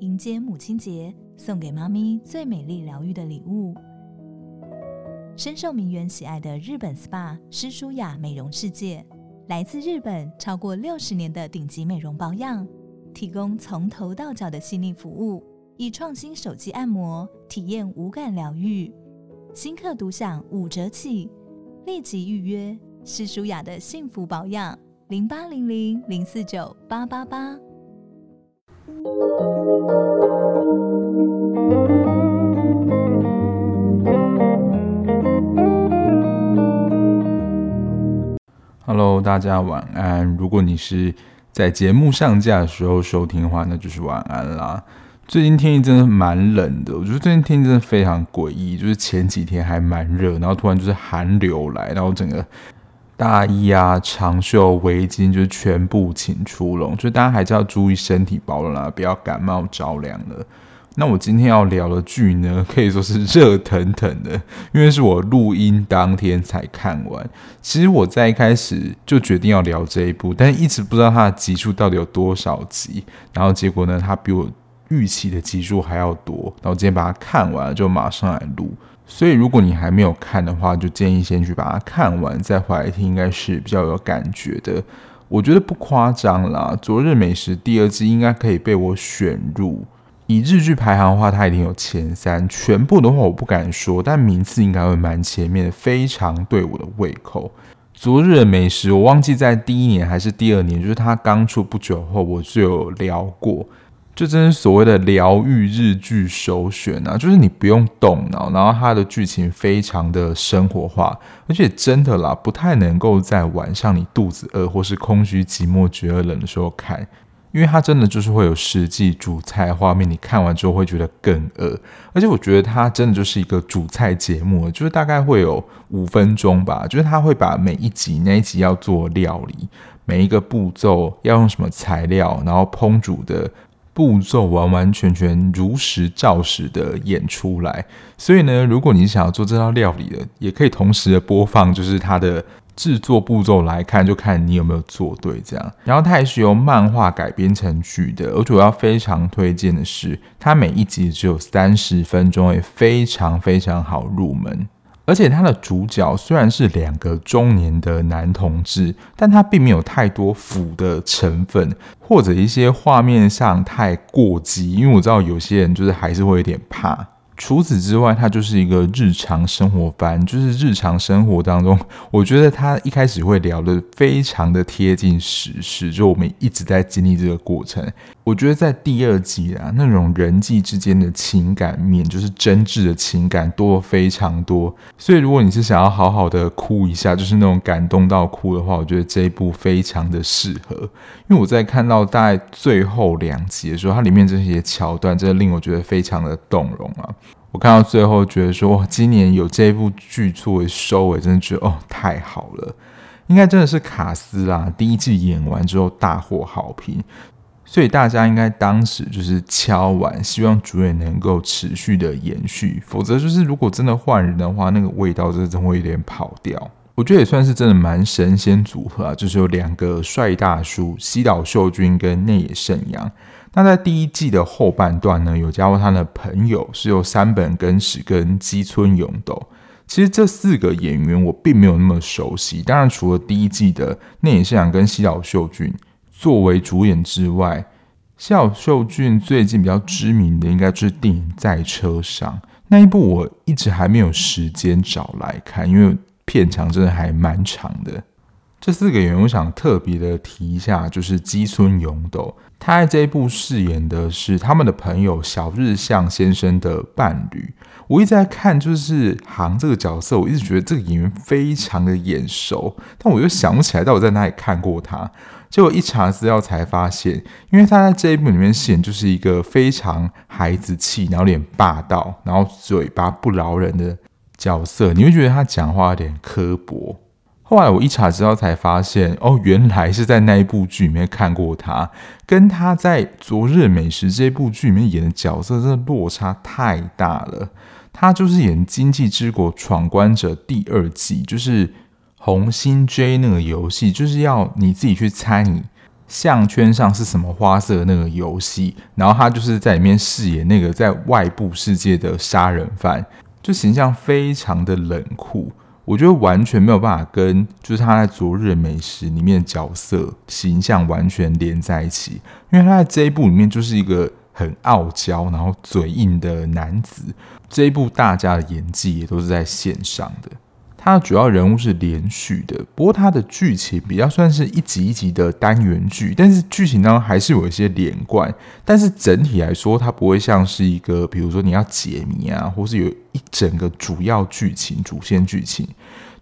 迎接母亲节，送给妈咪最美丽疗愈的礼物。深受名媛喜爱的日本 SPA 诗舒雅美容世界，来自日本超过六十年的顶级美容保养，提供从头到脚的细腻服务，以创新手机按摩体验无感疗愈，新客独享五折起，立即预约诗舒雅的幸福保养零八零零零四九八八八。Hello，大家晚安。如果你是在节目上架的时候收听的话，那就是晚安啦。最近天气真的蛮冷的，我觉得最近天气真的非常诡异，就是前几天还蛮热，然后突然就是寒流来，然后整个大衣啊、长袖、围巾就是全部请出笼，所以大家还是要注意身体保暖啊，不要感冒着凉了。那我今天要聊的剧呢，可以说是热腾腾的，因为是我录音当天才看完。其实我在一开始就决定要聊这一部，但一直不知道它的集数到底有多少集。然后结果呢，它比我预期的集数还要多。然后今天把它看完了，就马上来录。所以如果你还没有看的话，就建议先去把它看完再回来听，应该是比较有感觉的。我觉得不夸张啦，《昨日美食》第二季应该可以被我选入。以日剧排行的话，它一定有前三。全部的话我不敢说，但名次应该会蛮前面的，非常对我的胃口。昨日的美食，我忘记在第一年还是第二年，就是它刚出不久后，我就有聊过。就真是所谓的疗愈日剧首选啊，就是你不用动脑，然后它的剧情非常的生活化，而且真的啦，不太能够在晚上你肚子饿或是空虚寂寞觉得冷的时候看。因为它真的就是会有实际煮菜画面，你看完之后会觉得更饿，而且我觉得它真的就是一个煮菜节目，就是大概会有五分钟吧，就是它会把每一集那一集要做料理，每一个步骤要用什么材料，然后烹煮的步骤完完全全如实照实的演出来。所以呢，如果你想要做这道料理的，也可以同时的播放，就是它的。制作步骤来看，就看你有没有做对这样。然后它也是由漫画改编成剧的，而且我要非常推荐的是，它每一集只有三十分钟，也非常非常好入门。而且它的主角虽然是两个中年的男同志，但他并没有太多腐的成分，或者一些画面上太过激，因为我知道有些人就是还是会有点怕。除此之外，它就是一个日常生活番，就是日常生活当中，我觉得他一开始会聊得非常的贴近实事，就我们一直在经历这个过程。我觉得在第二集啊，那种人际之间的情感面，就是真挚的情感多非常多。所以如果你是想要好好的哭一下，就是那种感动到哭的话，我觉得这一部非常的适合。因为我在看到大概最后两集的时候，它里面这些桥段真的令我觉得非常的动容啊。我看到最后觉得说，今年有这一部剧作为收尾，真的觉得哦太好了，应该真的是卡斯啦，第一季演完之后大获好评。所以大家应该当时就是敲碗，希望主演能够持续的延续，否则就是如果真的换人的话，那个味道就真的会有点跑掉。我觉得也算是真的蛮神仙组合啊，就是有两个帅大叔西岛秀俊跟内野圣阳。那在第一季的后半段呢，有加入他的朋友是由山本根史跟矶村勇斗。其实这四个演员我并没有那么熟悉，当然除了第一季的内野圣阳跟西岛秀俊。作为主演之外，西岛秀俊最近比较知名的应该就是电影《在车上》那一部，我一直还没有时间找来看，因为片长真的还蛮长的。这四个演员，我想特别的提一下，就是基村勇斗，他在这一部饰演的是他们的朋友小日向先生的伴侣。我一直在看，就是航这个角色，我一直觉得这个演员非常的眼熟，但我又想不起来到底在哪里看过他。结果一查资料才发现，因为他在这一部里面饰演就是一个非常孩子气，然后脸霸道，然后嘴巴不饶人的角色，你会觉得他讲话有点刻薄。后来我一查资料才发现，哦，原来是在那一部剧里面看过他，跟他在《昨日美食》这部剧里面演的角色，真的落差太大了。他就是演《经济之国闯关者》第二季，就是红心 J 那个游戏，就是要你自己去猜你项圈上是什么花色的那个游戏，然后他就是在里面饰演那个在外部世界的杀人犯，就形象非常的冷酷。我觉得完全没有办法跟就是他在《昨日美食》里面的角色形象完全连在一起，因为他在这一部里面就是一个很傲娇然后嘴硬的男子。这一部大家的演技也都是在线上的。它的主要人物是连续的，不过它的剧情比较算是一集一集的单元剧，但是剧情当中还是有一些连贯。但是整体来说，它不会像是一个，比如说你要解谜啊，或是有一整个主要剧情、主线剧情。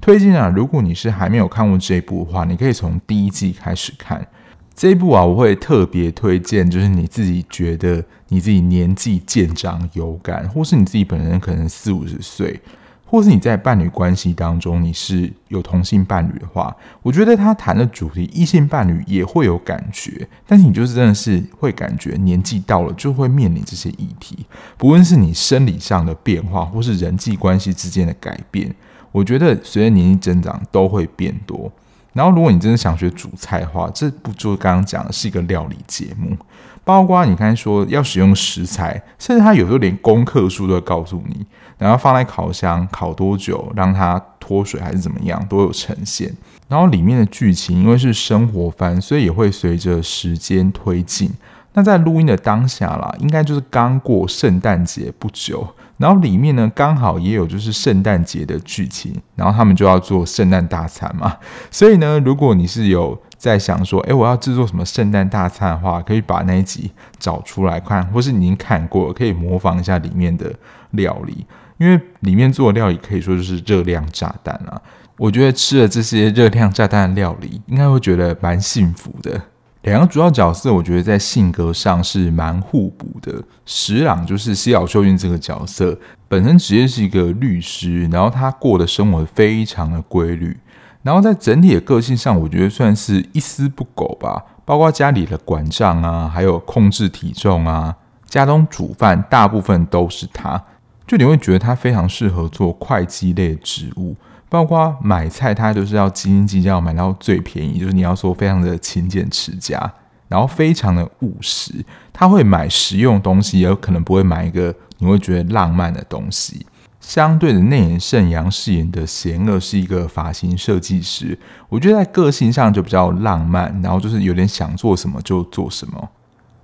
推荐啊，如果你是还没有看过这一部的话，你可以从第一季开始看这一部啊。我会特别推荐，就是你自己觉得你自己年纪渐长有感，或是你自己本人可能四五十岁。或是你在伴侣关系当中，你是有同性伴侣的话，我觉得他谈的主题异性伴侣也会有感觉，但是你就是真的是会感觉年纪到了就会面临这些议题，不论是你生理上的变化，或是人际关系之间的改变，我觉得随着年纪增长都会变多。然后，如果你真的想学煮菜的话，这不就刚刚讲的是一个料理节目，包括你刚才说要使用食材，甚至他有时候连功课书都会告诉你。然后放在烤箱烤多久，让它脱水还是怎么样，都有呈现。然后里面的剧情因为是生活番，所以也会随着时间推进。那在录音的当下啦，应该就是刚过圣诞节不久。然后里面呢，刚好也有就是圣诞节的剧情，然后他们就要做圣诞大餐嘛。所以呢，如果你是有在想说，诶，我要制作什么圣诞大餐的话，可以把那一集找出来看，或是你已经看过了，可以模仿一下里面的料理。因为里面做的料理可以说就是热量炸弹啊！我觉得吃了这些热量炸弹的料理，应该会觉得蛮幸福的。两个主要角色，我觉得在性格上是蛮互补的。石朗就是西岛秀俊这个角色，本身职业是一个律师，然后他过的生活非常的规律，然后在整体的个性上，我觉得算是一丝不苟吧。包括家里的管账啊，还有控制体重啊，家中煮饭大部分都是他。就你会觉得他非常适合做会计类的职务，包括买菜，他就是要斤斤计较买到最便宜，就是你要说非常的勤俭持家，然后非常的务实，他会买实用东西，也有可能不会买一个你会觉得浪漫的东西。相对的，内野圣阳饰演的贤恶是一个发型设计师，我觉得在个性上就比较浪漫，然后就是有点想做什么就做什么，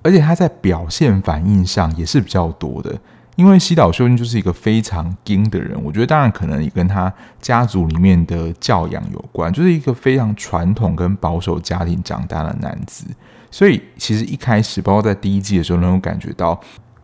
而且他在表现反应上也是比较多的。因为西岛秀俊就是一个非常硬的人，我觉得当然可能也跟他家族里面的教养有关，就是一个非常传统跟保守家庭长大的男子，所以其实一开始，包括在第一季的时候，能够感觉到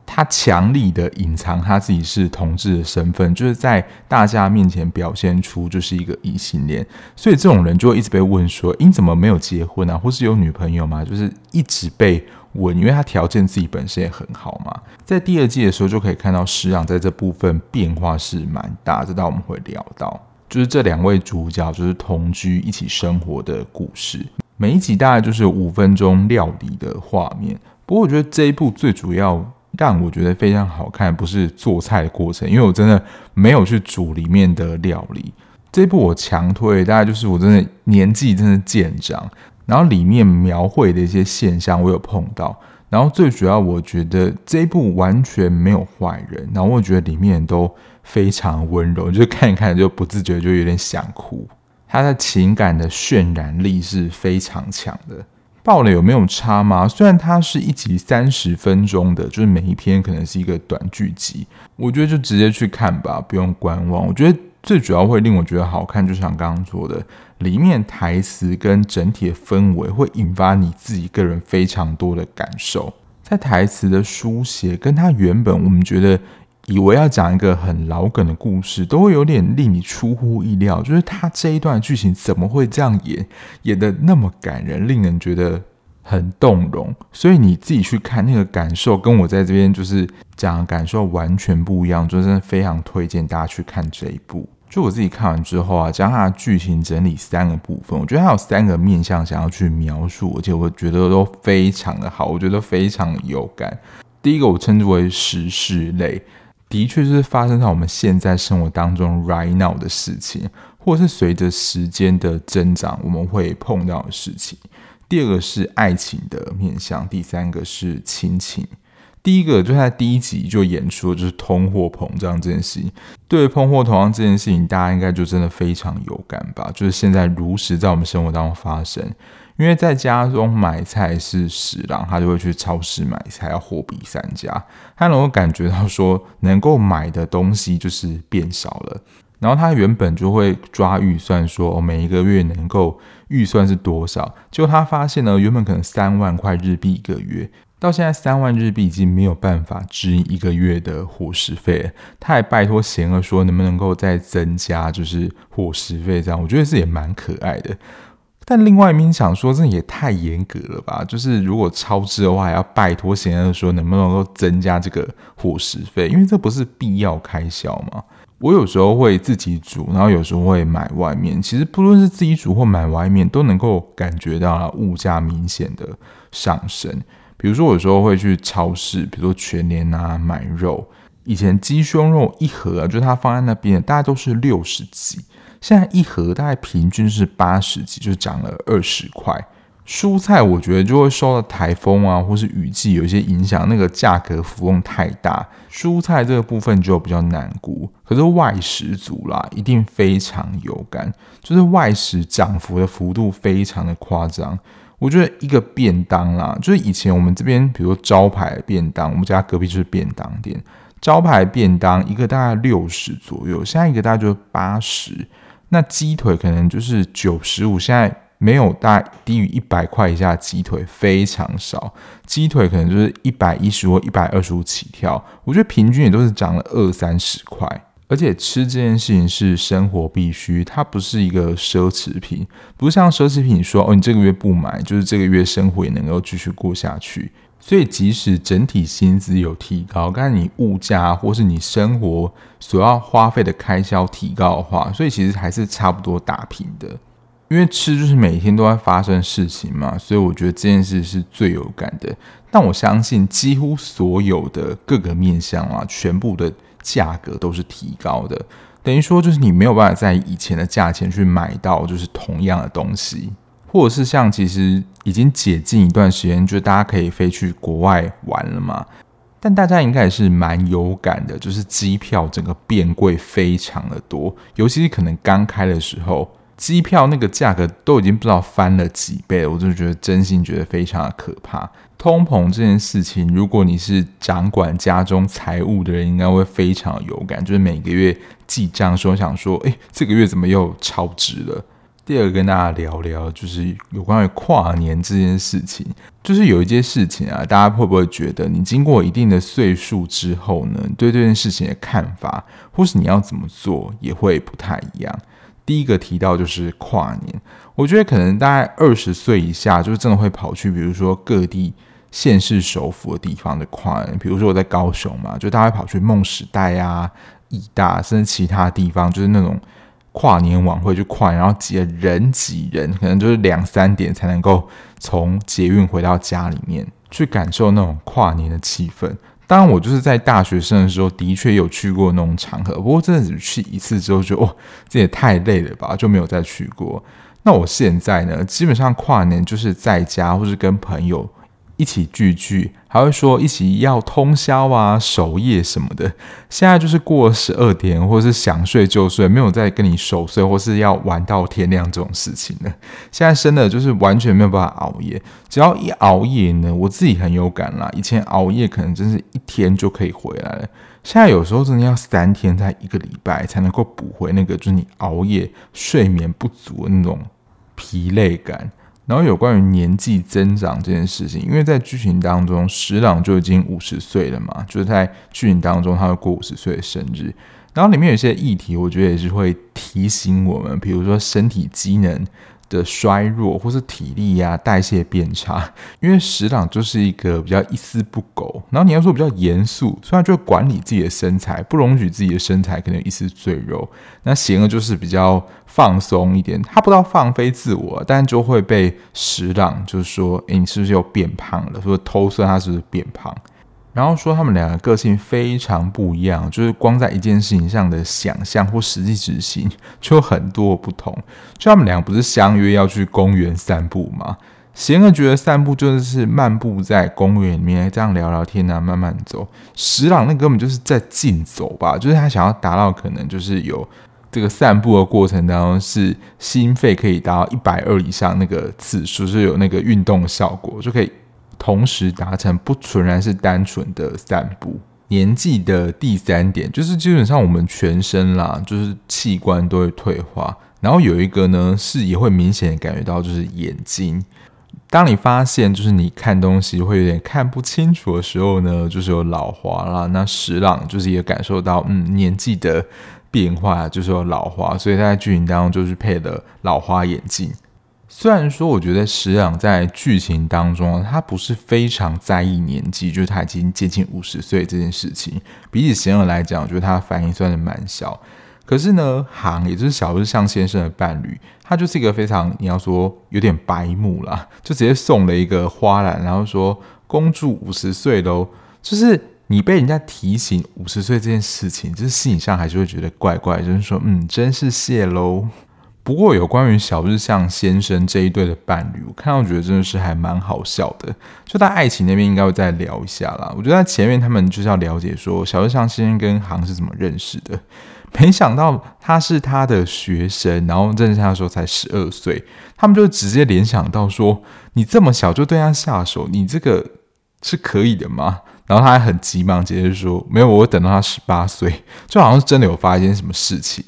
他强力的隐藏他自己是同志的身份，就是在大家面前表现出就是一个异性恋，所以这种人就会一直被问说：“你怎么没有结婚啊？或是有女朋友吗？”就是一直被。稳，因为他条件自己本身也很好嘛。在第二季的时候就可以看到石朗在这部分变化是蛮大，这道我们会聊到，就是这两位主角就是同居一起生活的故事。每一集大概就是五分钟料理的画面。不过我觉得这一部最主要让我觉得非常好看，不是做菜的过程，因为我真的没有去煮里面的料理。这一部我强推，大概就是我真的年纪真的渐长。然后里面描绘的一些现象，我有碰到。然后最主要，我觉得这一部完全没有坏人。然后我觉得里面都非常温柔，就看一看就不自觉就有点想哭。他的情感的渲染力是非常强的。爆了有没有差吗？虽然它是一集三十分钟的，就是每一篇可能是一个短剧集，我觉得就直接去看吧，不用观望。我觉得。最主要会令我觉得好看，就像刚刚说的，里面台词跟整体的氛围会引发你自己个人非常多的感受。在台词的书写，跟他原本我们觉得以为要讲一个很老梗的故事，都会有点令你出乎意料。就是他这一段剧情怎么会这样演，演的那么感人，令人觉得。很动容，所以你自己去看那个感受，跟我在这边就是讲的感受完全不一样，就真的非常推荐大家去看这一部。就我自己看完之后啊，将它的剧情整理三个部分，我觉得它有三个面向想要去描述，而且我觉得都非常的好，我觉得非常有感。第一个我称之为时事类，的确是发生在我们现在生活当中 right now 的事情，或者是随着时间的增长我们会碰到的事情。第二个是爱情的面向，第三个是亲情。第一个就在第一集就演出，就是通货膨胀这件事情。对于通货膨胀这件事情，大家应该就真的非常有感吧？就是现在如实在我们生活当中发生。因为在家中买菜是十郎，他就会去超市买菜，要货比三家。他能够感觉到说，能够买的东西就是变少了。然后他原本就会抓预算说，说、哦、每一个月能够预算是多少。结果他发现呢，原本可能三万块日币一个月。到现在三万日币已经没有办法支一个月的伙食费，他还拜托贤儿说能不能够再增加，就是伙食费这样，我觉得这也蛮可爱的。但另外一边想说，这也太严格了吧？就是如果超支的话，还要拜托贤儿说能不能够增加这个伙食费，因为这不是必要开销嘛。我有时候会自己煮，然后有时候会买外面。其实不论是自己煮或买外面，都能够感觉到物价明显的上升。比如说，我有时候会去超市，比如说全联啊买肉。以前鸡胸肉一盒啊，就它放在那边，大概都是六十几，现在一盒大概平均是八十几，就涨了二十块。蔬菜我觉得就会受到台风啊或是雨季有一些影响，那个价格浮动太大，蔬菜这个部分就比较难估。可是外食族啦，一定非常有感，就是外食涨幅的幅度非常的夸张。我觉得一个便当啦，就是以前我们这边，比如说招牌便当，我们家隔壁就是便当店，招牌便当一个大概六十左右，现在一个大概就是八十。那鸡腿可能就是九十五，现在没有大低于一百块以下的鸡腿非常少，鸡腿可能就是一百一十或一百二十五起跳。我觉得平均也都是涨了二三十块。而且吃这件事情是生活必须，它不是一个奢侈品，不是像奢侈品说哦，你这个月不买，就是这个月生活也能够继续过下去。所以即使整体薪资有提高，但是你物价或是你生活所要花费的开销提高的话，所以其实还是差不多打平的。因为吃就是每天都在发生事情嘛，所以我觉得这件事是最有感的。但我相信几乎所有的各个面向啊，全部的。价格都是提高的，等于说就是你没有办法在以前的价钱去买到就是同样的东西，或者是像其实已经解禁一段时间，就大家可以飞去国外玩了嘛。但大家应该也是蛮有感的，就是机票整个变贵非常的多，尤其是可能刚开的时候，机票那个价格都已经不知道翻了几倍了，我就觉得真心觉得非常的可怕。通膨这件事情，如果你是掌管家中财务的人，应该会非常有感。就是每个月记账说，想说，哎，这个月怎么又超支了？第二个跟大家聊聊，就是有关于跨年这件事情。就是有一件事情啊，大家会不会觉得，你经过一定的岁数之后呢，对这件事情的看法，或是你要怎么做，也会不太一样。第一个提到就是跨年，我觉得可能大概二十岁以下，就是真的会跑去，比如说各地。县市首府的地方的跨年，比如说我在高雄嘛，就大家跑去梦时代啊、义大，甚至其他地方，就是那种跨年晚会去跨年，然后挤人挤人，可能就是两三点才能够从捷运回到家里面去感受那种跨年的气氛。当然，我就是在大学生的时候，的确有去过那种场合，不过真的只去一次之后就，就哦，这也太累了吧，就没有再去过。那我现在呢，基本上跨年就是在家，或是跟朋友。一起聚聚，还会说一起要通宵啊、守夜什么的。现在就是过十二点，或者是想睡就睡，没有再跟你守岁，或是要玩到天亮这种事情了。现在真的就是完全没有办法熬夜，只要一熬夜呢，我自己很有感啦。以前熬夜可能真是一天就可以回来了，现在有时候真的要三天，才一个礼拜才能够补回那个，就是你熬夜睡眠不足的那种疲累感。然后有关于年纪增长这件事情，因为在剧情当中，十郎就已经五十岁了嘛，就是在剧情当中他会过五十岁的生日。然后里面有一些议题，我觉得也是会提醒我们，比如说身体机能的衰弱，或是体力呀、代谢变差，因为十郎就是一个比较一丝不苟，然后你要说比较严肃，虽然就管理自己的身材，不容许自己的身材可能一丝赘肉。那贤儿就是比较放松一点，他不知道放飞自我，但就会被十郎就是说，诶，你是不是又变胖了？说偷算他是不是变胖？然后说他们两个个性非常不一样，就是光在一件事情上的想象或实际执行就有很多不同。就他们两个不是相约要去公园散步吗？贤儿觉得散步就是漫步在公园里面，这样聊聊天啊，慢慢走。石朗那根本就是在竞走吧，就是他想要达到可能就是有这个散步的过程当中，是心肺可以达到一百二以上那个次数，是有那个运动效果，就可以同时达成，不纯然是单纯的散步。年纪的第三点，就是基本上我们全身啦，就是器官都会退化，然后有一个呢是也会明显感觉到，就是眼睛。当你发现就是你看东西会有点看不清楚的时候呢，就是有老花啦。那石朗就是也感受到，嗯，年纪的变化，就是有老花，所以他在剧情当中就是配了老花眼镜。虽然说，我觉得石朗在剧情当中，他不是非常在意年纪，就是他已经接近五十岁这件事情。比起贤儿来讲，我觉得他的反应算是蛮小。可是呢，航也就是小日向先生的伴侣，他就是一个非常你要说有点白目啦，就直接送了一个花篮，然后说公主五十岁喽。就是你被人家提醒五十岁这件事情，就是心理上还是会觉得怪怪，就是说嗯，真是谢喽。不过有关于小日向先生这一对的伴侣，我看到觉得真的是还蛮好笑的。就在爱情那边应该会再聊一下啦。我觉得在前面他们就是要了解说小日向先生跟航是怎么认识的。没想到他是他的学生，然后认识他的时候才十二岁，他们就直接联想到说：“你这么小就对他下手，你这个是可以的吗？”然后他还很急忙接着说：“没有，我等到他十八岁，就好像是真的有发生什么事情。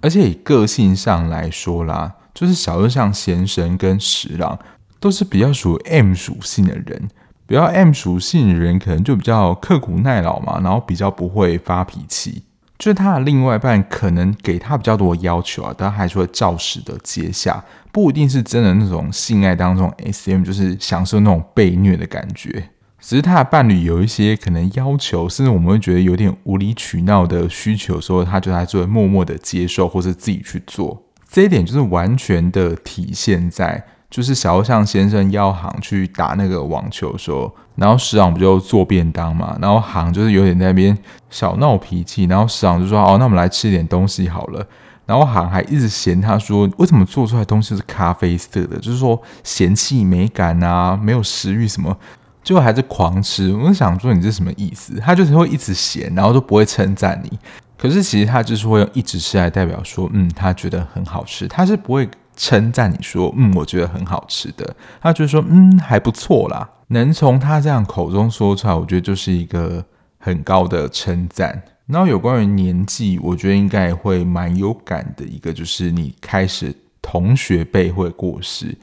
而且以个性上来说啦，就是小日向先生跟十郎都是比较属于 M 属性的人，比较 M 属性的人可能就比较刻苦耐劳嘛，然后比较不会发脾气。”就是他的另外一半可能给他比较多的要求啊，但还是会照实的接下，不一定是真的那种性爱当中 SM，就是享受那种被虐的感觉。只是他的伴侣有一些可能要求，甚至我们会觉得有点无理取闹的需求的时候，他就在做默默的接受或者自己去做。这一点就是完全的体现在。就是小日向先生邀航去打那个网球的时候，然后十郎不就做便当嘛，然后行就是有点那边小闹脾气，然后十郎就说：“哦，那我们来吃点东西好了。”然后行还一直嫌他说：“为什么做出来东西是咖啡色的？就是说嫌弃美感啊，没有食欲什么，结果还是狂吃。”我就想说你这什么意思？他就是会一直嫌，然后都不会称赞你。可是其实他就是会用一直吃来代表说，嗯，他觉得很好吃，他是不会。称赞你说，嗯，我觉得很好吃的，他就说，嗯，还不错啦。能从他这样口中说出来，我觉得就是一个很高的称赞。然后有关于年纪，我觉得应该会蛮有感的一个，就是你开始同学辈会过世，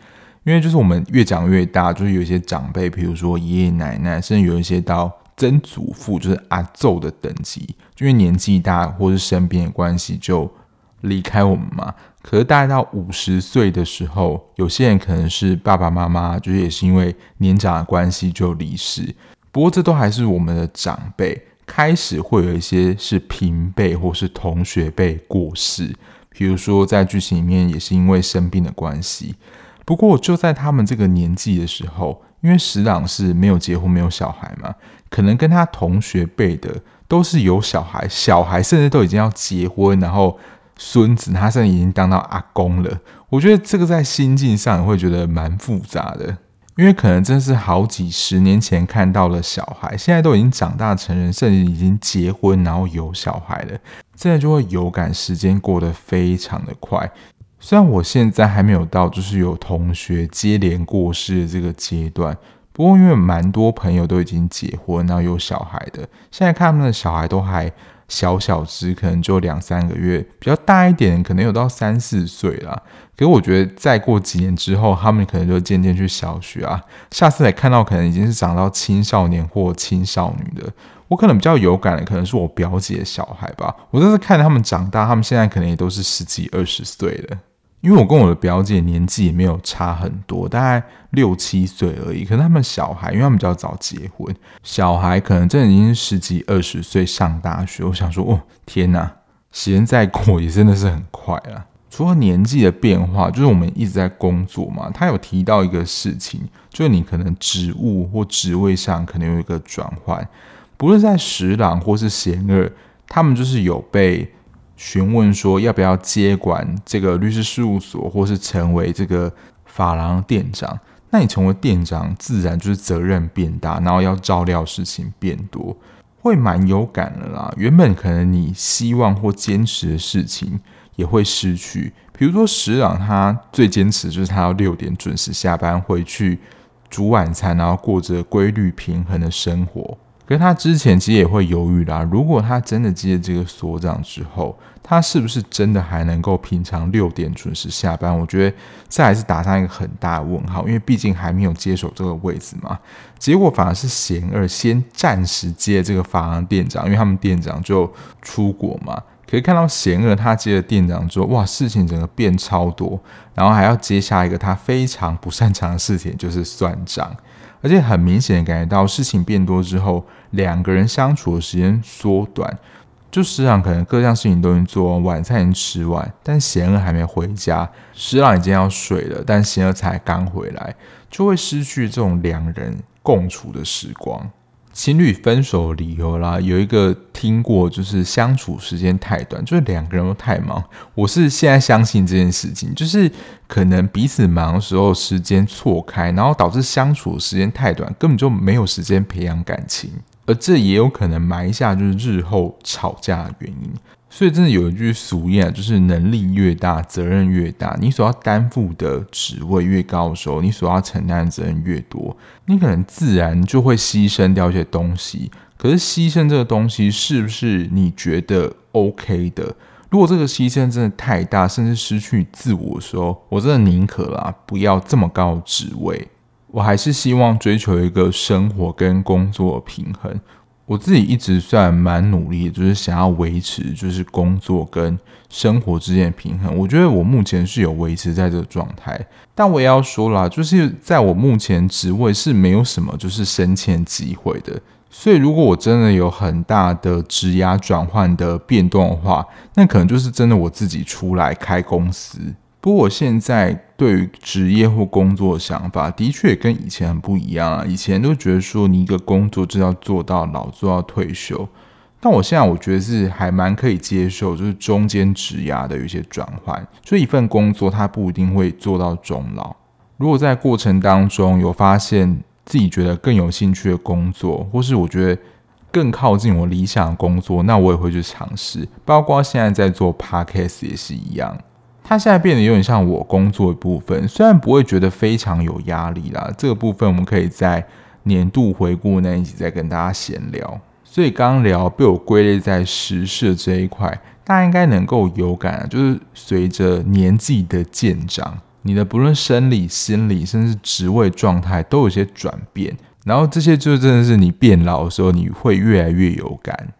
因为就是我们越长越大，就是有一些长辈，比如说爷爷奶奶，甚至有一些到曾祖父，就是阿祖的等级，因为年纪大或是身边的关系，就离开我们嘛。可是大概到五十岁的时候，有些人可能是爸爸妈妈，就是也是因为年长的关系就离世。不过这都还是我们的长辈，开始会有一些是平辈或是同学辈过世。比如说在剧情里面也是因为生病的关系。不过就在他们这个年纪的时候，因为石朗是没有结婚没有小孩嘛，可能跟他同学辈的都是有小孩，小孩甚至都已经要结婚，然后。孙子他现在已经当到阿公了，我觉得这个在心境上也会觉得蛮复杂的，因为可能真是好几十年前看到了小孩，现在都已经长大成人，甚至已经结婚，然后有小孩了，这样就会有感时间过得非常的快。虽然我现在还没有到就是有同学接连过世的这个阶段，不过因为蛮多朋友都已经结婚，然后有小孩的，现在看他们的小孩都还。小小只可能就两三个月，比较大一点可能有到三四岁啦。可是我觉得再过几年之后，他们可能就渐渐去小学啊，下次来看到可能已经是长到青少年或青少女的。我可能比较有感的，可能是我表姐小孩吧。我这是看他们长大，他们现在可能也都是十几二十岁了。因为我跟我的表姐年纪也没有差很多，大概六七岁而已。可是他们小孩，因为他们比较早结婚，小孩可能真的已经十几二十岁上大学。我想说，哦，天哪，时间再过也真的是很快啊。除了年纪的变化，就是我们一直在工作嘛。他有提到一个事情，就是你可能职务或职位上可能有一个转换，不论在十郎或是贤二，他们就是有被。询问说要不要接管这个律师事务所，或是成为这个法郎店长？那你成为店长，自然就是责任变大，然后要照料事情变多，会蛮有感的啦。原本可能你希望或坚持的事情，也会失去。比如说石朗，他最坚持就是他要六点准时下班回去煮晚餐，然后过着规律平衡的生活。可是他之前其实也会犹豫啦，如果他真的接这个所长之后，他是不是真的还能够平常六点准时下班？我觉得这还是打上一个很大的问号，因为毕竟还没有接手这个位置嘛。结果反而是贤二先暂时接这个发廊店长，因为他们店长就出国嘛。可以看到贤二他接了店长之后，哇，事情整个变超多，然后还要接下一个他非常不擅长的事情，就是算账。而且很明显感觉到事情变多之后，两个人相处的时间缩短。就石朗可能各项事情都已经做完，晚餐已经吃完，但贤二还没回家。石朗已经要睡了，但贤二才刚回来，就会失去这种两人共处的时光。情侣分手的理由啦，有一个听过，就是相处时间太短，就是两个人都太忙。我是现在相信这件事情，就是可能彼此忙的时候时间错开，然后导致相处的时间太短，根本就没有时间培养感情，而这也有可能埋下就是日后吵架的原因。所以真的有一句俗谚，就是能力越大，责任越大。你所要担负的职位越高的时候，你所要承担的责任越多，你可能自然就会牺牲掉一些东西。可是牺牲这个东西，是不是你觉得 OK 的？如果这个牺牲真的太大，甚至失去自我的时候，我真的宁可啦，不要这么高的职位。我还是希望追求一个生活跟工作平衡。我自己一直算蛮努力，就是想要维持就是工作跟生活之间的平衡。我觉得我目前是有维持在这个状态，但我也要说啦，就是在我目前职位是没有什么就是升迁机会的。所以如果我真的有很大的职涯转换的变动的话，那可能就是真的我自己出来开公司。不过我现在对于职业或工作的想法，的确跟以前很不一样啊。以前都觉得说你一个工作就要做到老，做到退休。但我现在我觉得是还蛮可以接受，就是中间职涯的有一些转换。所以一份工作它不一定会做到终老。如果在过程当中有发现自己觉得更有兴趣的工作，或是我觉得更靠近我理想的工作，那我也会去尝试。包括现在在做 Podcast 也是一样。它现在变得有点像我工作的部分，虽然不会觉得非常有压力啦。这个部分我们可以在年度回顾那一集再跟大家闲聊。所以刚刚聊被我归类在时事这一块，大家应该能够有感，就是随着年纪的渐长，你的不论生理、心理，甚至职位状态都有些转变。然后这些就真的是你变老的时候，你会越来越有感。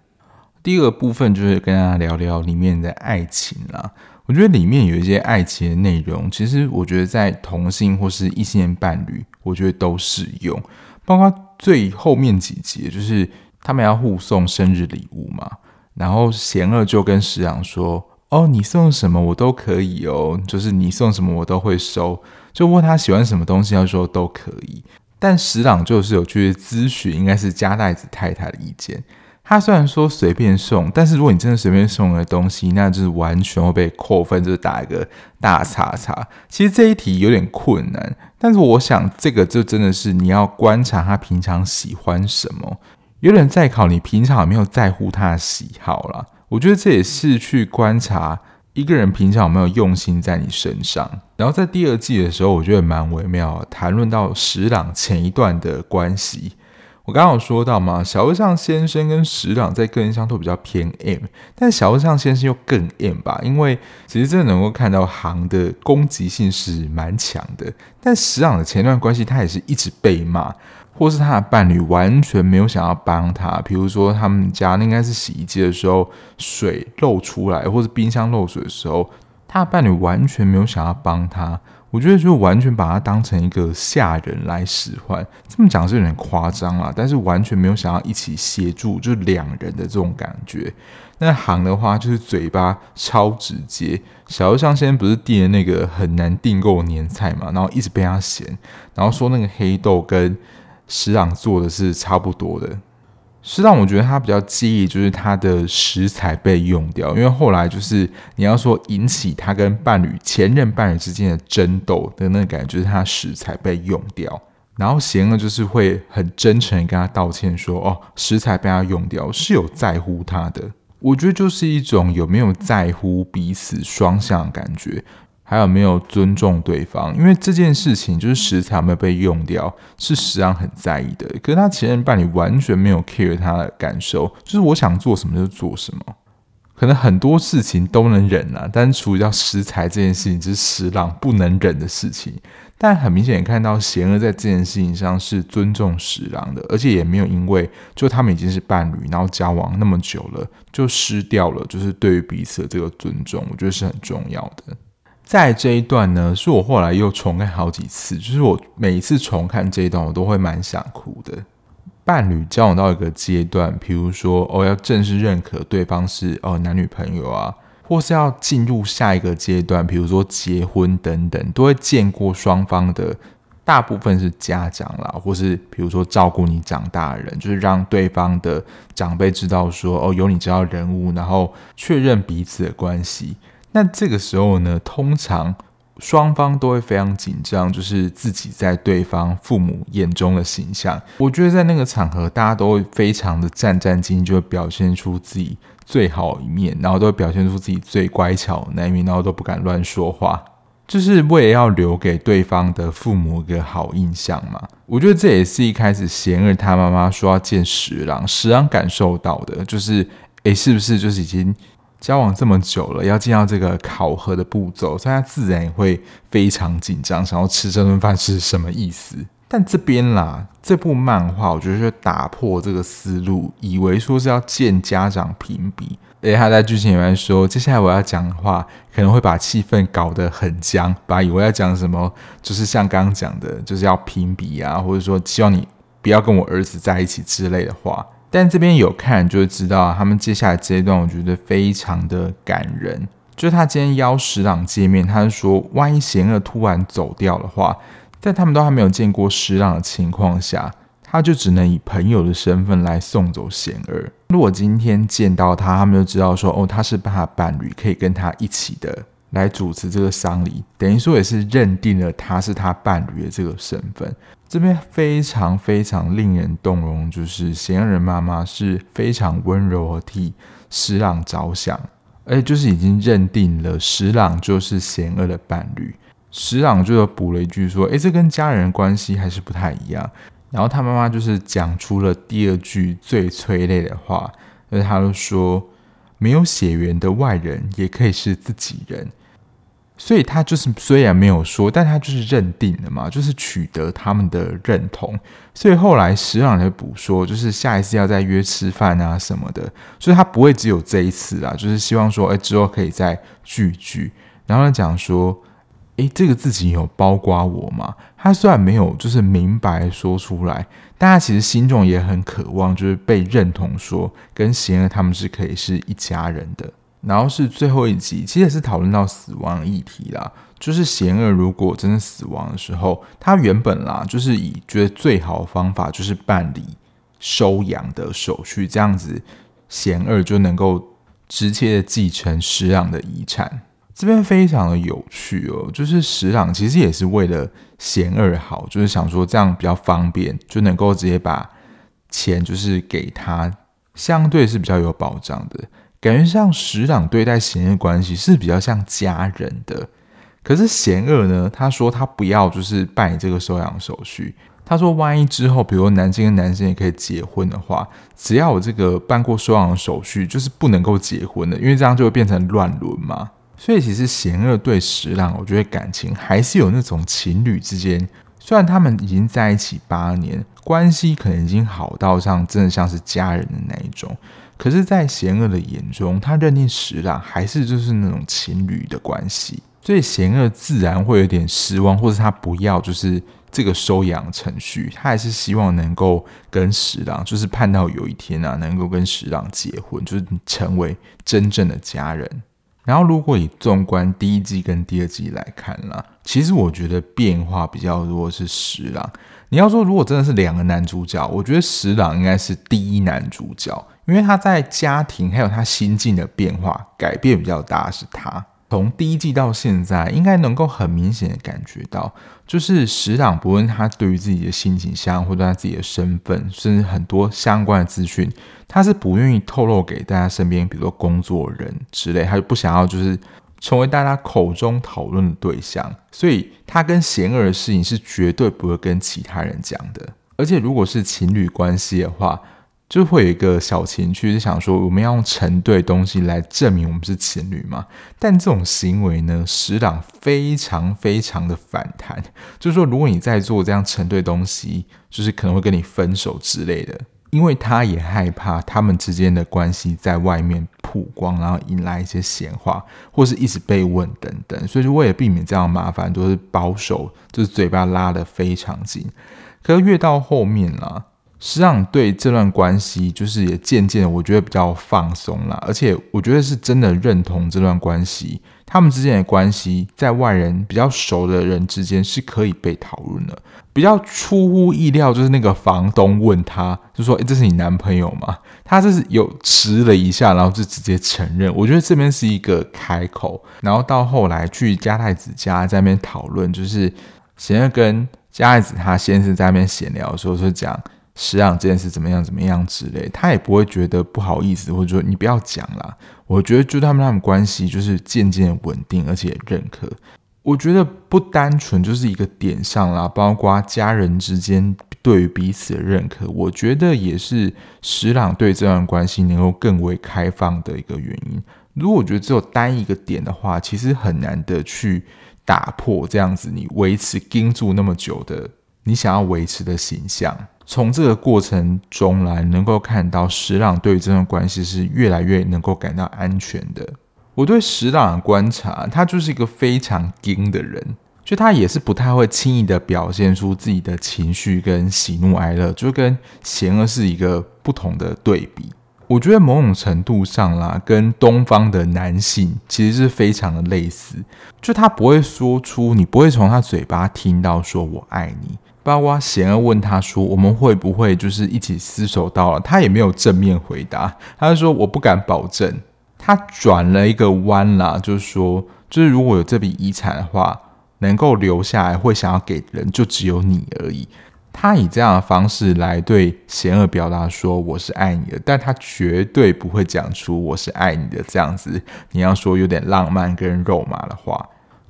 第二部分就是跟大家聊聊里面的爱情啦。我觉得里面有一些爱情的内容，其实我觉得在同性或是异性伴侣，我觉得都适用。包括最后面几集，就是他们要互送生日礼物嘛，然后贤二就跟石朗说：“哦，你送什么我都可以哦，就是你送什么我都会收。”就问他喜欢什么东西，他说都可以。但石朗就是有去咨询，应该是加代子太太的意见。他虽然说随便送，但是如果你真的随便送的东西，那就是完全会被扣分，就是打一个大叉叉。其实这一题有点困难，但是我想这个就真的是你要观察他平常喜欢什么，有点在考你平常有没有在乎他的喜好啦。我觉得这也是去观察一个人平常有没有用心在你身上。然后在第二季的时候，我觉得蛮微妙，谈论到石朗前一段的关系。我刚刚有说到嘛，小和尚先生跟石朗在个人上都比较偏 M，但小和尚先生又更 M 吧，因为其实真的能够看到航的攻击性是蛮强的。但石朗的前段关系，他也是一直被骂，或是他的伴侣完全没有想要帮他，比如说他们家那应该是洗衣机的时候水漏出来，或是冰箱漏水的时候，他的伴侣完全没有想要帮他。我觉得就完全把他当成一个下人来使唤，这么讲是有点夸张啦，但是完全没有想要一起协助，就是两人的这种感觉。那行的话就是嘴巴超直接，小和尚先不是订了那个很难订购的年菜嘛，然后一直被他嫌，然后说那个黑豆跟石朗做的是差不多的。是让我觉得他比较介意，就是他的食材被用掉，因为后来就是你要说引起他跟伴侣前任伴侣之间的争斗的那个感觉，就是他食材被用掉，然后贤儿就是会很真诚跟他道歉说，哦，食材被他用掉是有在乎他的，我觉得就是一种有没有在乎彼此双向的感觉。还有没有尊重对方？因为这件事情就是食材有没有被用掉，是石朗很在意的。可是他前任伴侣完全没有 care 他的感受，就是我想做什么就做什么。可能很多事情都能忍啊，但是除掉食材这件事情，就是石朗不能忍的事情。但很明显看到贤儿在这件事情上是尊重石朗的，而且也没有因为就他们已经是伴侣，然后交往那么久了，就失掉了就是对于彼此的这个尊重，我觉得是很重要的。在这一段呢，是我后来又重看好几次，就是我每一次重看这一段，我都会蛮想哭的。伴侣交往到一个阶段，比如说哦，要正式认可对方是哦男女朋友啊，或是要进入下一个阶段，比如说结婚等等，都会见过双方的大部分是家长啦，或是比如说照顾你长大的人，就是让对方的长辈知道说哦有你知道人物，然后确认彼此的关系。那这个时候呢，通常双方都会非常紧张，就是自己在对方父母眼中的形象。我觉得在那个场合，大家都会非常的战战兢兢，就会表现出自己最好一面，然后都会表现出自己最乖巧的那一面，然后都不敢乱说话，就是为了要留给对方的父母一个好印象嘛。我觉得这也是一开始贤儿他妈妈说要见十郎，十郎感受到的，就是诶，是不是就是已经。交往这么久了，要进到这个考核的步骤，所以他自然也会非常紧张，想要吃这顿饭是什么意思？但这边啦，这部漫画我觉得就打破这个思路，以为说是要见家长评比，而且他在剧情里面说，接下来我要讲的话可能会把气氛搞得很僵，把以为要讲什么，就是像刚刚讲的，就是要评比啊，或者说希望你不要跟我儿子在一起之类的话。但这边有看就会知道，他们接下来这一段我觉得非常的感人。就他今天邀石朗见面，他是说，万一贤儿突然走掉的话，在他们都还没有见过石朗的情况下，他就只能以朋友的身份来送走贤儿。如果今天见到他，他们就知道说，哦，他是他伴侣，可以跟他一起的来主持这个丧礼，等于说也是认定了他是他伴侣的这个身份。这边非常非常令人动容，就是贤儿妈妈是非常温柔和替石朗着想，而且就是已经认定了石朗就是贤儿的伴侣。石朗就补了一句说：“诶，这跟家人关系还是不太一样。”然后他妈妈就是讲出了第二句最催泪的话，而他就说：“没有血缘的外人也可以是自己人。”所以他就是虽然没有说，但他就是认定了嘛，就是取得他们的认同。所以后来石朗就补说，就是下一次要再约吃饭啊什么的。所以他不会只有这一次啦，就是希望说，哎，之后可以再聚聚。然后他讲说，哎，这个自己有包括我吗？他虽然没有就是明白说出来，大家其实心中也很渴望，就是被认同说，跟贤儿他们是可以是一家人的。然后是最后一集，其实也是讨论到死亡议题啦。就是贤儿如果真的死亡的时候，他原本啦就是以觉得最好的方法就是办理收养的手续，这样子贤儿就能够直接的继承石朗的遗产。这边非常的有趣哦，就是石朗其实也是为了贤二好，就是想说这样比较方便，就能够直接把钱就是给他，相对是比较有保障的。感觉像石朗对待贤儿关系是比较像家人的，可是贤二呢，他说他不要就是办理这个收养手续。他说万一之后，比如男生跟男生也可以结婚的话，只要有这个办过收养手续，就是不能够结婚的，因为这样就会变成乱伦嘛。所以其实贤二对石郎，我觉得感情还是有那种情侣之间，虽然他们已经在一起八年，关系可能已经好到像真的像是家人的那一种。可是，在贤二的眼中，他认定石郎还是就是那种情侣的关系，所以贤二自然会有点失望，或者他不要就是这个收养程序，他还是希望能够跟石郎，就是盼到有一天啊，能够跟石郎结婚，就是成为真正的家人。然后，如果以纵观第一季跟第二季来看啦，其实我觉得变化比较多是十郎。你要说如果真的是两个男主角，我觉得十郎应该是第一男主角，因为他在家庭还有他心境的变化改变比较大，是他。从第一季到现在，应该能够很明显的感觉到，就是十郎不论他对于自己的心情相，或者他自己的身份，甚至很多相关的资讯，他是不愿意透露给大家身边，比如说工作人之类，他就不想要就是成为大家口中讨论的对象，所以他跟贤儿的事情是绝对不会跟其他人讲的。而且如果是情侣关系的话，就会有一个小情趣，是想说我们要用成对东西来证明我们是情侣嘛？但这种行为呢，十郎非常非常的反弹，就是说如果你在做这样成对东西，就是可能会跟你分手之类的，因为他也害怕他们之间的关系在外面曝光，然后引来一些闲话，或是一直被问等等，所以就为了避免这样麻烦，都是保守，就是嘴巴拉得非常紧。可是越到后面啦。实际上，对这段关系，就是也渐渐，我觉得比较放松了，而且我觉得是真的认同这段关系，他们之间的关系，在外人比较熟的人之间是可以被讨论的。比较出乎意料，就是那个房东问他，就说：“诶，这是你男朋友吗？”他这是有迟了一下，然后就直接承认。我觉得这边是一个开口，然后到后来去加太子家在那边讨论，就是贤二跟加太子他先是在那边闲聊的时候，说讲。石朗这件事怎么样怎么样之类，他也不会觉得不好意思，或者说你不要讲啦。我觉得就他们他们关系就是渐渐稳定，而且认可。我觉得不单纯就是一个点上啦，包括家人之间对于彼此的认可，我觉得也是石朗对这段关系能够更为开放的一个原因。如果我觉得只有单一个点的话，其实很难的去打破这样子你维持盯住那么久的你想要维持的形象。从这个过程中来，能够看到石朗对于这段关系是越来越能够感到安全的。我对石朗的观察，他就是一个非常硬的人，就他也是不太会轻易的表现出自己的情绪跟喜怒哀乐，就跟贤二是一个不同的对比。我觉得某种程度上啦，跟东方的男性其实是非常的类似，就他不会说出，你不会从他嘴巴听到说我爱你。包括贤二问他说：“我们会不会就是一起厮守到老？”他也没有正面回答，他就说：“我不敢保证。”他转了一个弯啦，就是说，就是如果有这笔遗产的话，能够留下来会想要给人就只有你而已。他以这样的方式来对贤二表达说：“我是爱你的。”但他绝对不会讲出“我是爱你的”这样子。你要说有点浪漫跟肉麻的话。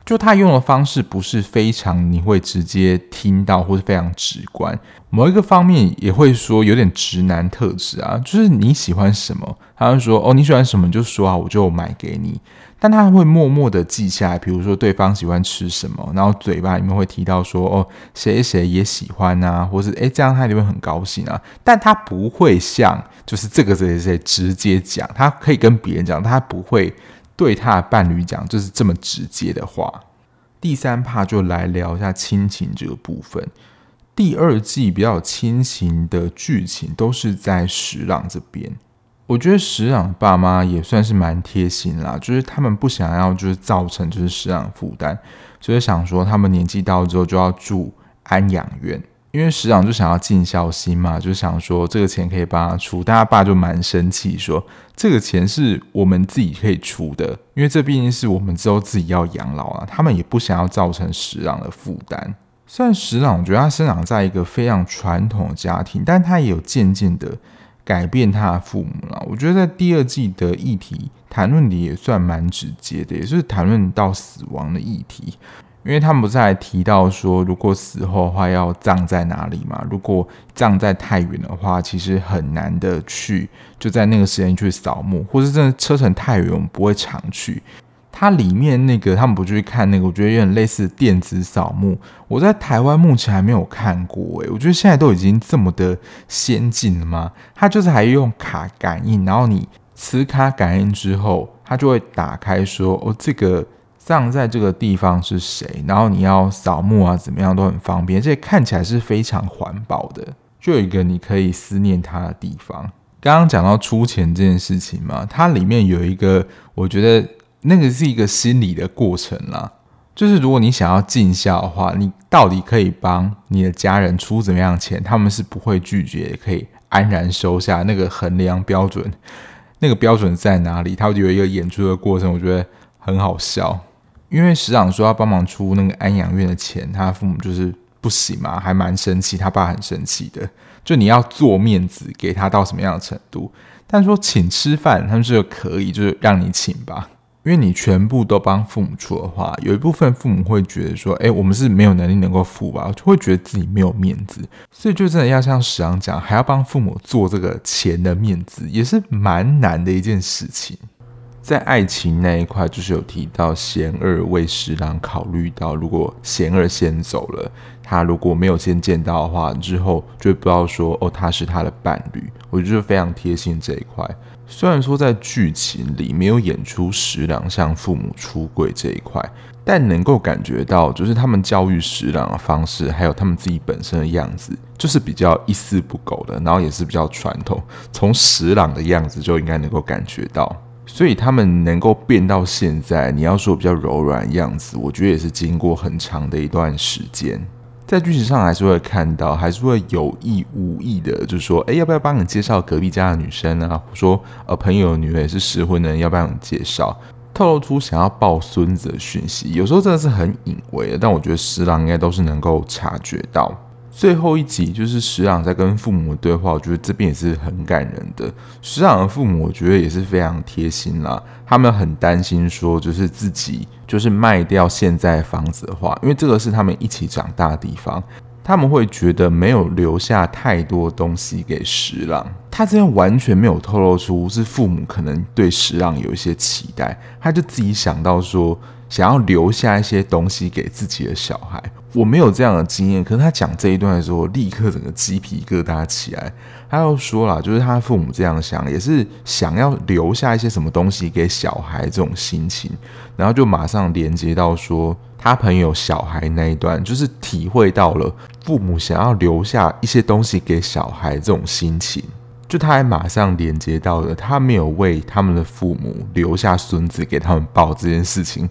就他用的方式不是非常你会直接听到，或是非常直观。某一个方面也会说有点直男特质啊，就是你喜欢什么，他就说哦，你喜欢什么就说啊，我就买给你。但他会默默的记下来，比如说对方喜欢吃什么，然后嘴巴里面会提到说哦，谁谁也喜欢啊，或是诶，这样他就会很高兴啊。但他不会像就是这个谁谁谁直接讲，他可以跟别人讲，他不会。对他的伴侣讲，就是这么直接的话。第三趴就来聊一下亲情这个部分。第二季比较亲情的剧情都是在石郎这边。我觉得石郎爸妈也算是蛮贴心啦，就是他们不想要就是造成就是石郎负担，所以想说他们年纪到之后就要住安养院。因为石朗就想要尽孝心嘛，就想说这个钱可以帮他出，但他爸就蛮生气，说这个钱是我们自己可以出的，因为这毕竟是我们之后自己要养老啊，他们也不想要造成石朗的负担。虽然石朗我觉得他生长在一个非常传统的家庭，但他也有渐渐的改变他的父母了。我觉得在第二季的议题谈论的也算蛮直接的，也就是谈论到死亡的议题。因为他们不是还提到说，如果死后的话要葬在哪里嘛？如果葬在太远的话，其实很难的去就在那个时间去扫墓，或是真的车程太远，我们不会常去。它里面那个他们不去看那个，我觉得有点类似电子扫墓。我在台湾目前还没有看过诶，我觉得现在都已经这么的先进了吗？它就是还用卡感应，然后你磁卡感应之后，它就会打开说哦这个。葬在这个地方是谁？然后你要扫墓啊，怎么样都很方便，而且看起来是非常环保的，就有一个你可以思念他的地方。刚刚讲到出钱这件事情嘛，它里面有一个，我觉得那个是一个心理的过程啦。就是如果你想要尽孝的话，你到底可以帮你的家人出怎么样钱，他们是不会拒绝，也可以安然收下。那个衡量标准，那个标准在哪里？他有一个演出的过程，我觉得很好笑。因为师长说要帮忙出那个安养院的钱，他父母就是不行嘛，还蛮生气，他爸很生气的。就你要做面子给他到什么样的程度？但说请吃饭，他们是可以，就是让你请吧。因为你全部都帮父母出的话，有一部分父母会觉得说：“哎，我们是没有能力能够付吧？”就会觉得自己没有面子，所以就真的要像史朗讲，还要帮父母做这个钱的面子，也是蛮难的一件事情。在爱情那一块，就是有提到贤二为十郎考虑到，如果贤二先走了，他如果没有先见到的话，之后就不知道说哦，他是他的伴侣。我觉得非常贴心这一块。虽然说在剧情里没有演出十郎向父母出柜这一块，但能够感觉到，就是他们教育十郎的方式，还有他们自己本身的样子，就是比较一丝不苟的，然后也是比较传统。从十郎的样子就应该能够感觉到。所以他们能够变到现在，你要说比较柔软的样子，我觉得也是经过很长的一段时间。在剧情上还是会看到，还是会有意无意的，就是说，哎，要不要帮你介绍隔壁家的女生啊？说，呃，朋友的女儿也是适婚的，要不要你介绍？透露出想要抱孙子的讯息，有时候真的是很隐微的，但我觉得十郎应该都是能够察觉到。最后一集就是石朗在跟父母的对话，我觉得这边也是很感人的。石朗的父母，我觉得也是非常贴心啦。他们很担心说，就是自己就是卖掉现在房子的话，因为这个是他们一起长大的地方，他们会觉得没有留下太多东西给石朗。他这边完全没有透露出是父母可能对石朗有一些期待，他就自己想到说。想要留下一些东西给自己的小孩，我没有这样的经验。可是他讲这一段的时候，立刻整个鸡皮疙瘩起来。他又说了，就是他父母这样想，也是想要留下一些什么东西给小孩这种心情。然后就马上连接到说，他朋友小孩那一段，就是体会到了父母想要留下一些东西给小孩这种心情。就他还马上连接到了，他没有为他们的父母留下孙子给他们抱这件事情。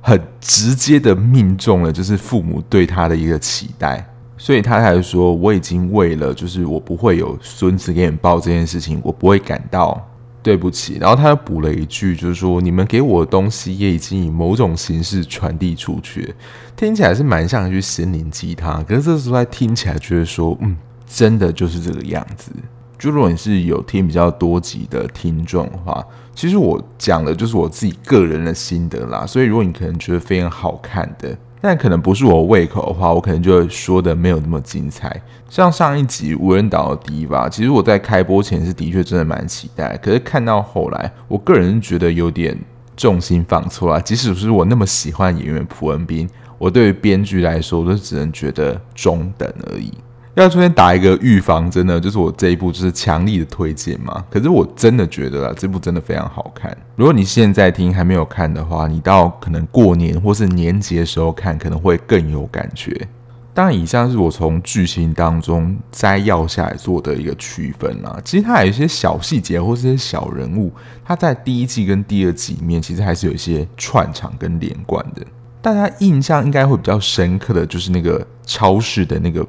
很直接的命中了，就是父母对他的一个期待，所以他才说，我已经为了就是我不会有孙子给你抱这件事情，我不会感到对不起。然后他又补了一句，就是说你们给我的东西也已经以某种形式传递出去，听起来是蛮像一句心灵鸡汤。可是这时候听起来觉得说，嗯，真的就是这个样子。就如果你是有听比较多集的听众的话，其实我讲的就是我自己个人的心得啦。所以如果你可能觉得非常好看的，但可能不是我胃口的话，我可能就会说的没有那么精彩。像上一集无人岛的第一吧，其实我在开播前是的确真的蛮期待，可是看到后来，我个人觉得有点重心放错了。即使是我那么喜欢演员朴恩斌，我对于编剧来说，我都只能觉得中等而已。要出现打一个预防针呢，就是我这一部就是强力的推荐嘛。可是我真的觉得啊，这部真的非常好看。如果你现在听还没有看的话，你到可能过年或是年节的时候看，可能会更有感觉。当然，以上是我从剧情当中摘要下来做的一个区分啦。其实它有一些小细节或是些小人物，它在第一季跟第二季里面其实还是有一些串场跟连贯的。大家印象应该会比较深刻的就是那个超市的那个。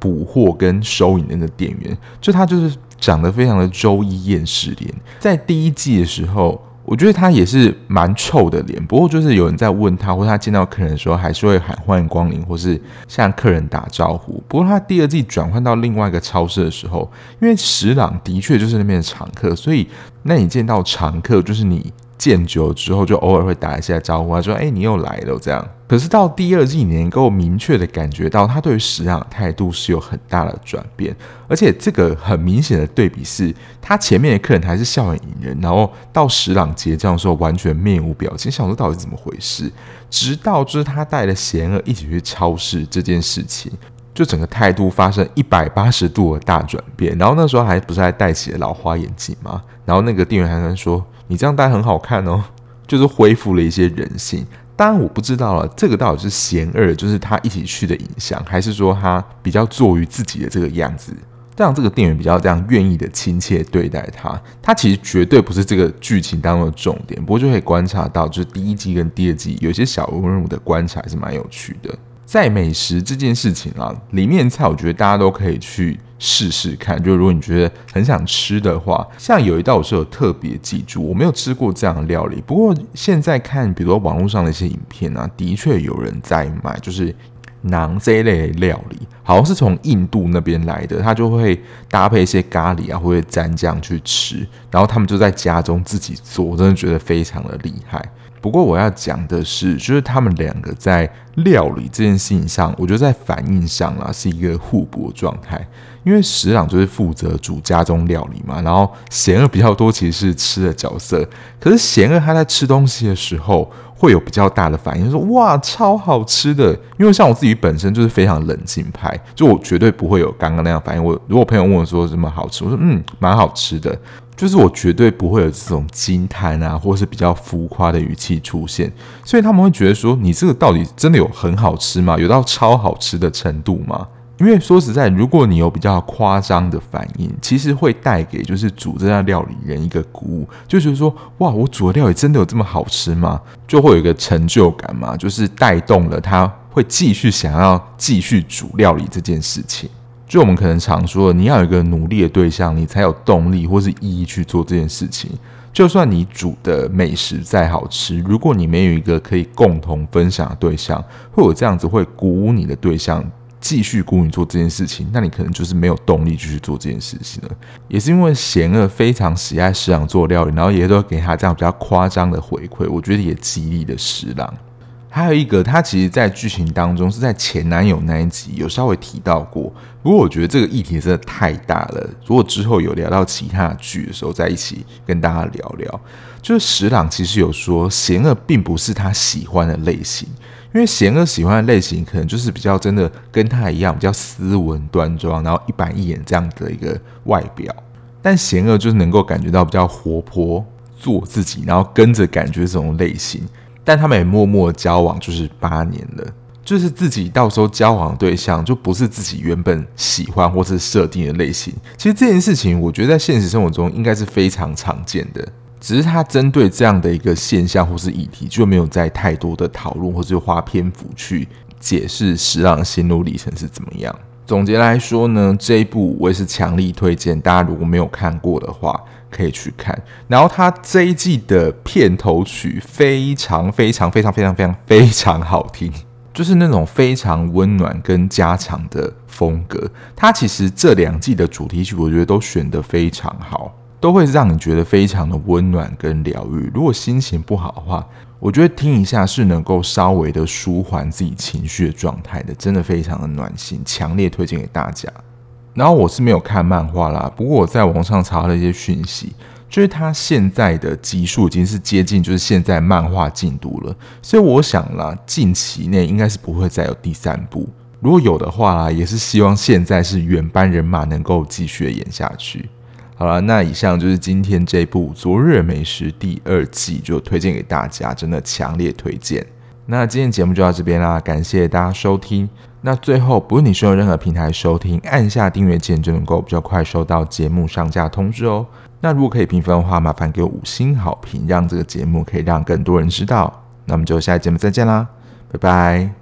补货跟收银的那个店员，就他就是长得非常的周一厌世脸。在第一季的时候，我觉得他也是蛮臭的脸。不过就是有人在问他，或他见到客人的时候，还是会喊欢迎光临，或是向客人打招呼。不过他第二季转换到另外一个超市的时候，因为石朗的确就是那边的常客，所以那你见到常客，就是你见久之后，就偶尔会打一下招呼，他说：“哎，你又来了。”这样。可是到第二季，你能够明确的感觉到他对于十郎的态度是有很大的转变，而且这个很明显的对比是，他前面的客人还是笑脸迎人，然后到石朗结账的时候完全面无表情，想说到底怎么回事？直到就是他带了贤儿一起去超市这件事情，就整个态度发生一百八十度的大转变。然后那时候还不是还戴起了老花眼镜吗？然后那个店员还在说：“你这样戴很好看哦。”就是恢复了一些人性。当然我不知道了，这个到底是贤二，就是他一起去的影响，还是说他比较做于自己的这个样子？让这个店员比较这样愿意的亲切对待他。他其实绝对不是这个剧情当中的重点，不过就可以观察到，就是第一季跟第二季有些小人物的观察还是蛮有趣的。在美食这件事情啊，里面菜我觉得大家都可以去试试看。就如果你觉得很想吃的话，像有一道我是有特别记住，我没有吃过这样的料理。不过现在看，比如说网络上的一些影片啊，的确有人在卖，就是馕这一类料理，好像是从印度那边来的，他就会搭配一些咖喱啊，或者蘸酱去吃，然后他们就在家中自己做，我真的觉得非常的厉害。不过我要讲的是，就是他们两个在料理这件事情上，我觉得在反应上啊是一个互补状态。因为十朗就是负责煮家中料理嘛，然后贤二比较多其实是吃的角色。可是贤二他在吃东西的时候会有比较大的反应，说哇超好吃的。因为像我自己本身就是非常冷静派，就我绝对不会有刚刚那样反应。我如果朋友问我说什么好吃，我说嗯蛮好吃的。就是我绝对不会有这种惊叹啊，或是比较浮夸的语气出现，所以他们会觉得说，你这个到底真的有很好吃吗？有到超好吃的程度吗？因为说实在，如果你有比较夸张的反应，其实会带给就是煮这道料理人一个鼓舞，就觉得说，哇，我煮的料理真的有这么好吃吗？就会有一个成就感嘛，就是带动了他会继续想要继续煮料理这件事情。就我们可能常说，你要有一个努力的对象，你才有动力或是意义去做这件事情。就算你煮的美食再好吃，如果你没有一个可以共同分享的对象，会有这样子会鼓舞你的对象继续鼓舞你做这件事情，那你可能就是没有动力继续做这件事情了。也是因为贤二非常喜爱食郎做料理，然后也都给他这样比较夸张的回馈，我觉得也激励了食郎。还有一个，他其实，在剧情当中是在前男友那一集有稍微提到过。不过，我觉得这个议题真的太大了。如果之后有聊到其他剧的时候，再一起跟大家聊聊。就是十朗其实有说，贤二并不是他喜欢的类型，因为贤二喜欢的类型可能就是比较真的跟他一样，比较斯文端庄，然后一板一眼这样的一个外表。但贤二就是能够感觉到比较活泼，做自己，然后跟着感觉这种类型。但他们也默默交往，就是八年了。就是自己到时候交往的对象，就不是自己原本喜欢或是设定的类型。其实这件事情，我觉得在现实生活中应该是非常常见的。只是他针对这样的一个现象或是议题，就没有再太多的讨论，或是花篇幅去解释十朗心路历程是怎么样。总结来说呢，这一部我也是强力推荐，大家如果没有看过的话。可以去看，然后他这一季的片头曲非常非常非常非常非常非常好听，就是那种非常温暖跟家常的风格。他其实这两季的主题曲，我觉得都选得非常好，都会让你觉得非常的温暖跟疗愈。如果心情不好的话，我觉得听一下是能够稍微的舒缓自己情绪的状态的，真的非常的暖心，强烈推荐给大家。然后我是没有看漫画啦，不过我在网上查了一些讯息，就是他现在的集数已经是接近就是现在漫画进度了，所以我想啦，近期内应该是不会再有第三部。如果有的话啦，也是希望现在是原班人马能够继续演下去。好了，那以上就是今天这部《昨日美食》第二季，就推荐给大家，真的强烈推荐。那今天节目就到这边啦，感谢大家收听。那最后，不论你使用任何平台收听，按下订阅键就能够比较快收到节目上架通知哦。那如果可以评分的话，麻烦给我五星好评，让这个节目可以让更多人知道。那我们就下期节目再见啦，拜拜。